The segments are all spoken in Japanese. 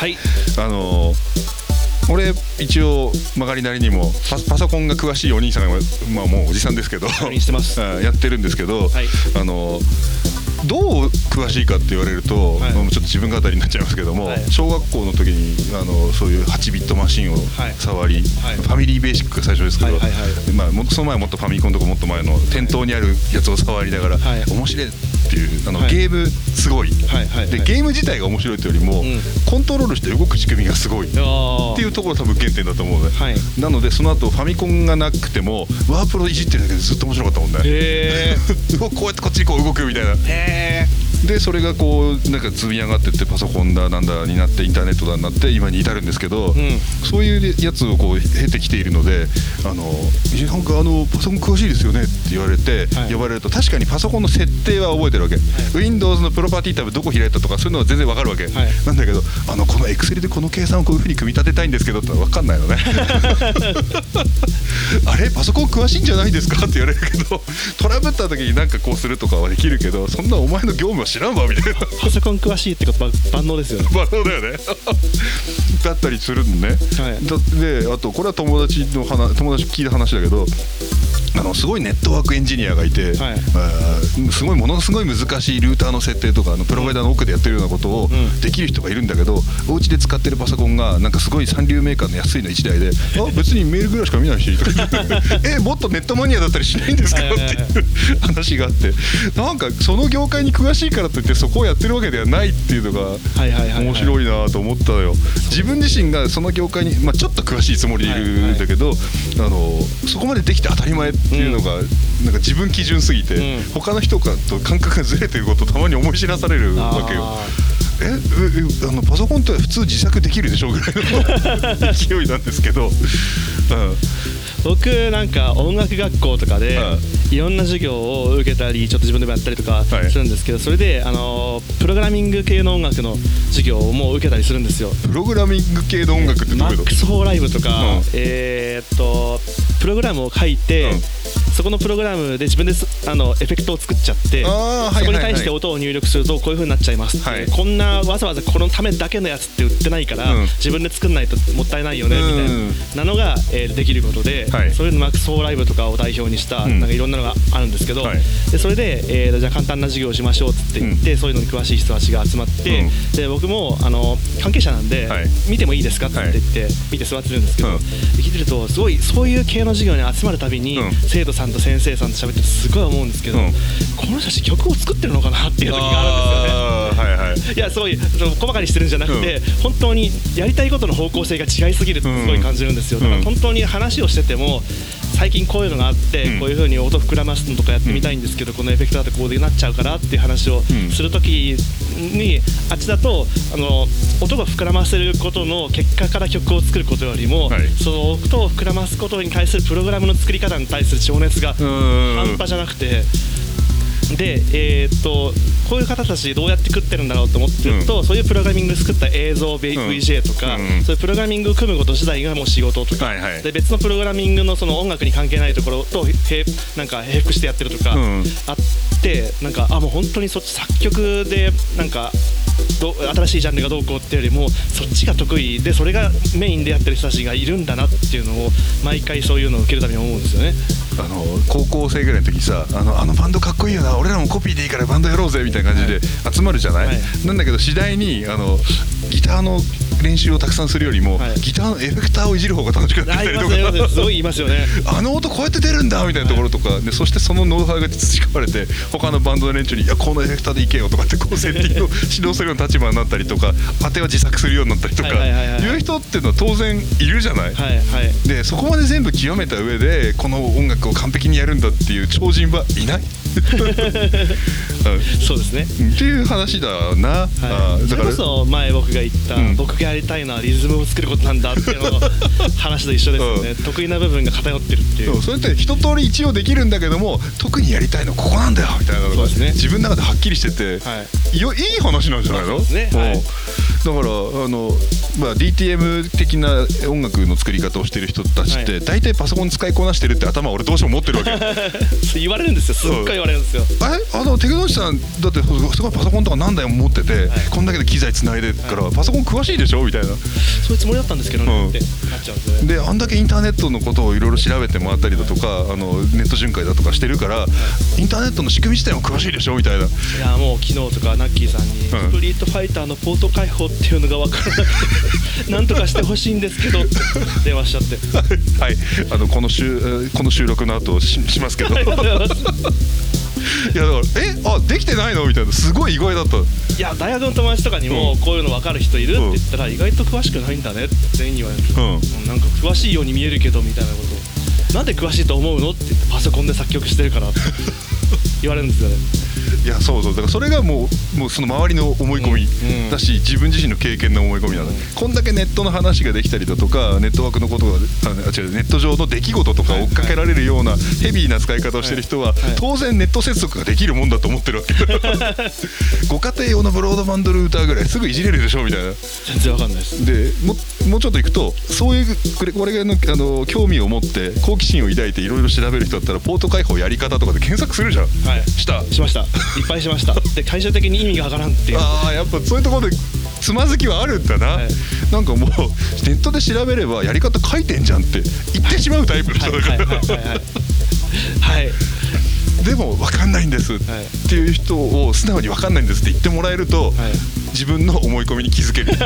はい。あの俺一応曲がりなりにもパパソコンが詳しいお兄さんが、まあ、もうおじさんですけど やってるんですけど、はい。あのどう詳しいかって言われると、はい。ちょっと自分語りになっちゃいますけども、はい。小学校の時にあのそういう8ビットマシンをはい。触り、はい。ファミリーベーシックが最初ですけど、まあ、その前はもっとファミコンとかもっと前の店頭にあるやつを触りながら、はい。面白いっていうあの、はい。ゲームすごい、はいはいはい。でゲーム自体が面白いというよりも、ん。コントロールして動く仕組みがすごい。あっていうところが多分原点だと思うね、はい。なのでその後ファミコンがなくてもワープロいじってるだけでずっと面白かったもんね。へ うわこうやってこっちにこう動くみたいな。えへでそれがこうなんか積み上がってってパソコンだなんだになってインターネットだになって今に至るんですけど、ん。そういうやつをこう経てきているのであのいやなんかあのパソコン詳しいですよねって言われて、はい。呼ばれると確かにパソコンの設定は覚えてるわけ、Windows のプロパティタブどこ開いたとかそういうのは全然わかるわけ、はい。なんだけどあのこの Excel でこの計算をこういうふうに組み立てたいんですけどってのは分かんないのね。あれ？パソコン詳しいんじゃないですか？って言われるけどトラブった時になんかこうするとかはできるけどそんなお前の業務は知らんわみたいな。パソコン詳しいってことは万能ですよね。まあそうだよね。だったりするのね、はい。だであとこれは友達の話友達聞いた話だけどあのすごいネットワークエンジニアがいて、はい。すごいものすごい難しいルーターの設定とかあのプロバイダーの奥でやってるようなことをん。できる人がいるんだけど、お家で使ってるパソコンがなんかすごい三流メーカーの安いの1台で「あ別にメールぐらいしか見ないし」とか えもっとネットマニアだったりしないんですか?」っていう話があってなんかその業界に詳しいからといってそこをやってるわけではないっていうのが面白いなと思ったのよ自分自身がその業界に、まあ、ちょっと詳しいつもりでいるんだけど、あのそこまでできて当たり前っていうのが、なんか自分基準すぎて、うん。他の人かと感覚がずれてることをたまに思い知らされるわけよ。あえええあのパソコンって普通自作できるでしょぐらいの 勢いなんですけど、うん、僕なんか音楽学校とかではいろんな授業を受けたりちょっと自分でもやったりとかはい。するんですけどそれであのプログラミング系の音楽の授業も受けたりするんですよ。プログラミング系の音楽ってどういうのマックス・フォー・ライブとか、うん。えーっとプログラムを書いて、うん。そこのプログラムで自分ですあのエフェクトを作っちゃってそこに対して音を入力するとこういう風になっちゃいますはい。こんなわざわざこのためだけのやつって売ってないから、うん。自分で作んないともったいないよねみたいうん。なのが、えーできることで、はい。そういうの Max for Live とかを代表にした、うん。なんかいろんなのがあるんですけど、はい。でそれで、えーじゃあ簡単な授業をしましょうって言って、そういうのに詳しい人たちが集まって、うん。で僕もあの関係者なんで、はい。見てもいいですかって言って、見て座ってるんですけど、うん。聞いてるとすごいそういう系の授業に集まるたびに、うん。生徒さんと先生さんと喋っててすごい思うんですけど、うん。この人たち曲を作ってるのかなっていう時があるんですよね。はいはい。いやすごい細かにしてるんじゃなくて、本当にやりたいことの方向性が違いすぎるってすごい感じるんですよ、うん。だから本当に話をしてても最近こういうのがあって、うん。こういうふうに音膨らますのとかやってみたいんですけど、このエフェクターってこうでなっちゃうからっていう話をうんするときに、あっちだとあの音が膨らませることの結果から曲を作ることよりも、はい。その音を膨らますことに対するプログラムの作り方に対する情熱がうん。半端じゃなくて。で、えーっとこういう方たちどうやって食ってるんだろうと思ってると、そういうプログラミング作った映像、VJ とか、うん。そういうプログラミングを組むこと自体がもう仕事とか、はいはい。で別のプログラミングのその音楽に関係ないところとへなんか並服してやってるとか、うん。あってなんかあもう本当にそっち作曲でなんかど新しいジャンルがどうこうっていうよりもそっちが得意でそれがメインでやってる人たちがいるんだなっていうのを毎回そういうのを受けるために思うんですよね。あの高校生ぐらいの時さあのあのバンドかっこいいよな俺らもコピーでいいからバンドやろうぜみたいな感じで集まるじゃない、はいなんだけど次第にあのギターの練習をたくさんするよりも、はい。ギターのエフェクターをいじる方が楽しくなったりとますごい言いますよね。あの音こうやって出るんだみたいなところとか、でそしてそのノウハウが培われて他のバンドの連中に「いやこのエフェクターでいけよ」とかってこうセッティングを指導するような立場になったりとか当ては自作するようになったりとかはいはいはいはい。いう人っていうのは当然いるじゃない、はいはいでそこまで全部極めた上でこの音楽を完璧にやるんだっていう超人はいない。う んそうですね。っていう話だな、はい、それあだから。こそ前僕が言った、うん。僕がやりたいのはリズムを作ることなんだっていうのの話と一緒ですよね、う得意な部分が偏ってるっていう。そうそれって一通り一応できるんだけども特にやりたいのここなんだよみたいなのが、そうですね。自分の中ではっきりしてて、はい。よいい話なんじゃないの？ね。う。んはい。だからあの、まあ、DTM 的な音楽の作り方をしてる人たちって、はい。大体パソコン使いこなしてるって頭俺どうしても持ってるわけそう 言われるんですよ。すっごい言われるんですよ。あれあのテクノさんだってすごいパソコンとか何台も持ってて、こんだけで機材つないでるから、パソコン詳しいでしょ？みたいな。そういうつもりだったんですけどね、うん。ってなっちゃうんですよね。であんだけインターネットのことをいろいろ調べてもらったりだとかあのネット巡回だとかしてるからインターネットの仕組み自体も詳しいでしょ？みたいな。いやもう昨日とかナッキーさんに、うん。ストリートファイターのポート開放っていうのが分からなくて なんとかしてほしいんですけどって電話しちゃって。はい。あのこの週えーこの収録の後ししますけど。いありがとうございますやだからえあできてないの？みたいなすごい意外だった。いや大学の友達とかにもうん。こういうの分かる人いるって言ったら意外と詳しくないんだねって全員に言われる、うん。うんなんか詳しいように見えるけどみたいなこと。をなんで詳しいと思うの？って言ってパソコンで作曲してるからって言われるんですよね。いやそうそう。だからそれがもうもうその周りの思い込みだし、自分自身の経験の思い込みなの、うん。こんだけネットの話ができたりだとかネットワークのことがああ違うネット上の出来事とか追っかけられるようなヘビーな使い方をしてる人は、はい。当然ネット接続ができるもんだと思ってるわけ。ご家庭用のブロードバンドルーターぐらいすぐいじれるでしょみたいな。全然分かんないです。でももうちょっといくとそういうこれこれのあの興味を持って好奇心を抱いていろいろ調べる人だったらポート開放やり方とかで検索するじゃん、はい。した。しました。いっぱいしました。で会社的に意味がわからんっていう。ああやっぱそういうところでつまずきはあるんだな、はい。なんかもうネットで調べればやり方書いてんじゃんって言ってしまうタイプの人だから、はい。でも分かんない。んですってい。う人を素直に分かんないんですって言ってもらえると、はい。自分の思い込みに気づける。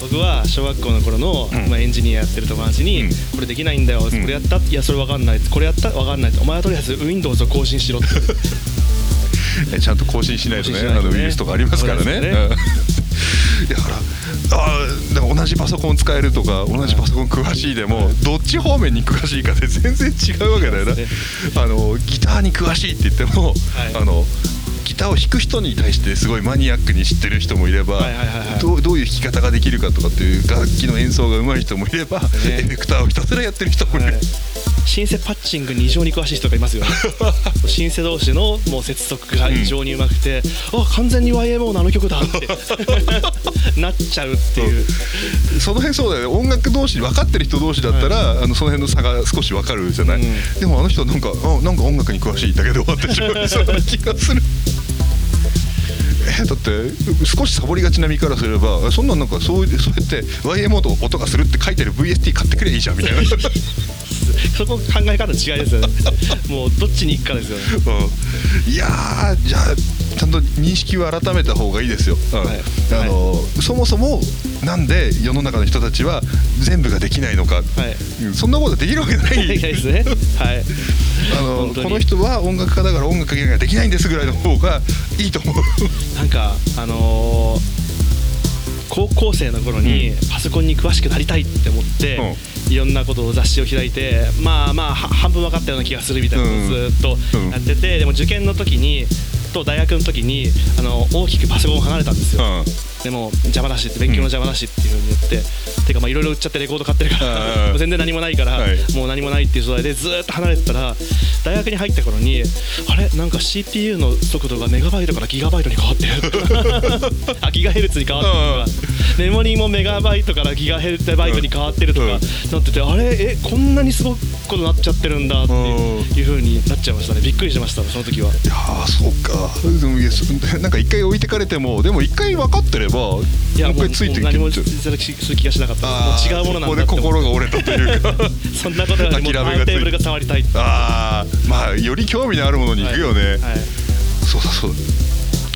僕は小学校の頃の、うん。まあ、エンジニアやってる友達に、うん。これできないんだよ、これやったいやそれわかんないこれやったわかんないお前はとりあえず Windows を更新しろって。えちゃんと更新しないとねね。あのウイルスとかありますからね。だか らあーだから同じパソコン使えるとか同じパソコン詳しいでもどっち方面に詳しいかで全然違うわけだよな、あのギターに詳しいって言っても、はい。あのギターを弾く人に対してすごいマニアックに知ってる人もいれば、どうどういう弾き方ができるかとかっていう楽器の演奏が上手い人もいれば、ね。エフェクターをひたすらやってる人もいる、はいシンセパッチングに異常に詳しい人がいますよ。ねシンセ同士のもう接続が異常にうまくて、あ完全に YMO のあの曲だって。なっちゃうっていう。その辺そうだよね。音楽同士分かってる人同士だったら、あのその辺の差が少し分かるじゃない、うん。でもあの人はなんかあなんか音楽に詳しいだけで終わってしまいそうな気がする。えだって少しサボりがちな身からすればそんなんなんかそうそうやって YMO と音がするって書いてる VST 買ってくればいいじゃんみたいな そこ考え方の違いですよね。もうどっちに行くかですよね。うん。いやーじゃあちゃんと認識を改めた方がいいですよ、うん。はい。あのそもそもなんで世の中の人たちは全部ができないのか、はい。うん。そんなことできるわけない。いですね。はい。あのこの人は音楽家だから音楽ができないんですぐらいの方がいいと思う。なんかあのー高校生の頃にパソコンに詳しくなりたいって思って、いろんなことを雑誌を開いてまあまあは半分分かったような気がするみたいなことをずっとうんやってて、でも受験の時にと大学の時にあの大きくパソコンを離れたんですよ、うん。でも邪魔だしって勉強の邪魔だしっていうふうに言って、てかまあいろいろ売っちゃってレコード買ってるかうん。ら 全然何もないから、はい。もう何もないっていう状態でずーっと離れてたら大学に入った頃にあれ？なんか CPU の速度がメガバイトからギガバイトに変わってる。あギガヘルツに変わってるとか。メモリーもメガバイトからギガヘルツバイトに変わってるとか、うん。なっててあれ？えこんなにすごいことなっちゃってるんだっていうふうになっちゃいましたねびっくりしましたその時はいやーそうかでもいやなんか一回置いてかれてもでも一回分かってればいやもう一回ついていけ何もるってする気がしなかったもう違うものなんだってここで心が折れたというかそんなことよりもタ諦めがついーンテーブルが触りたいああまあより興味のあるものに行くよね、はいはいそうだそうだ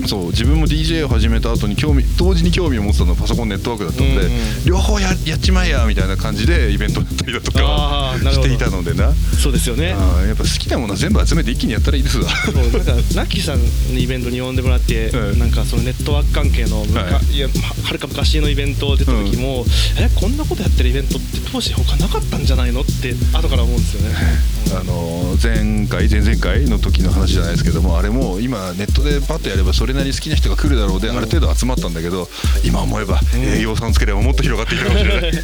そう自分も DJ を始めた後に興味同時に興味を持ってたのはパソコンネットワークだったので、うんうん両方ややっちまえやみたいな感じでイベントだったりだとかしていたのでな。そうですよね。やっぱ好きなものは全部集めて一気にやったらいいですわ。そうなんかラッキーさんのイベントに呼んでもらって、うん。なんかそのネットワーク関係の、はい。い、やははるか昔のイベント出た時も、えこんなことやってるイベントって当時他なかったんじゃないのって後から思うんですよね。あの前回前々回の時の話じゃないですけどもあれも今ネットでパッとやればそれなりに好きな人が来るだろうで、ある程度集まったんだけど今思えば、うん。栄養さんつければもっと広がっていくかもしれない。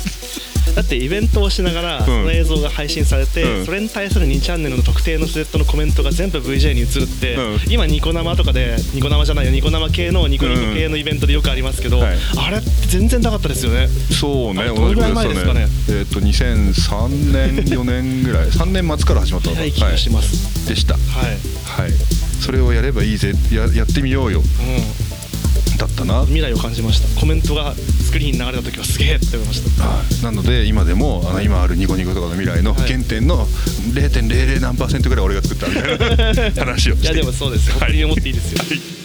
だってイベントをしながら、その映像が配信されて、うん。それに対する2チャンネルの特定のスレッドのコメントが全部 VJ に移るって、うん。今ニコ生とかでニコ生じゃないよニコ生系のニコニコ系のイベントでよくありますけど、はい。あれ全然なかったですよね。そうねあれどのぐらい前ですかね？えっ、と2003年4年ぐらい。3年末から始まったのか早い気がします、でした。はい、はいそれをやればいいぜ。ややってみようよ。うだったな、ん、未来を感じました。コメントがスクリーンに流れた時はすげえって思いました。はい。なので今でもあの今あるニコニコとかの未来のはい。原点の0.00何パーセントぐらい俺が作ったみたいな 話をして。いやでもそうですよ。はい。本当に思っていいですよ、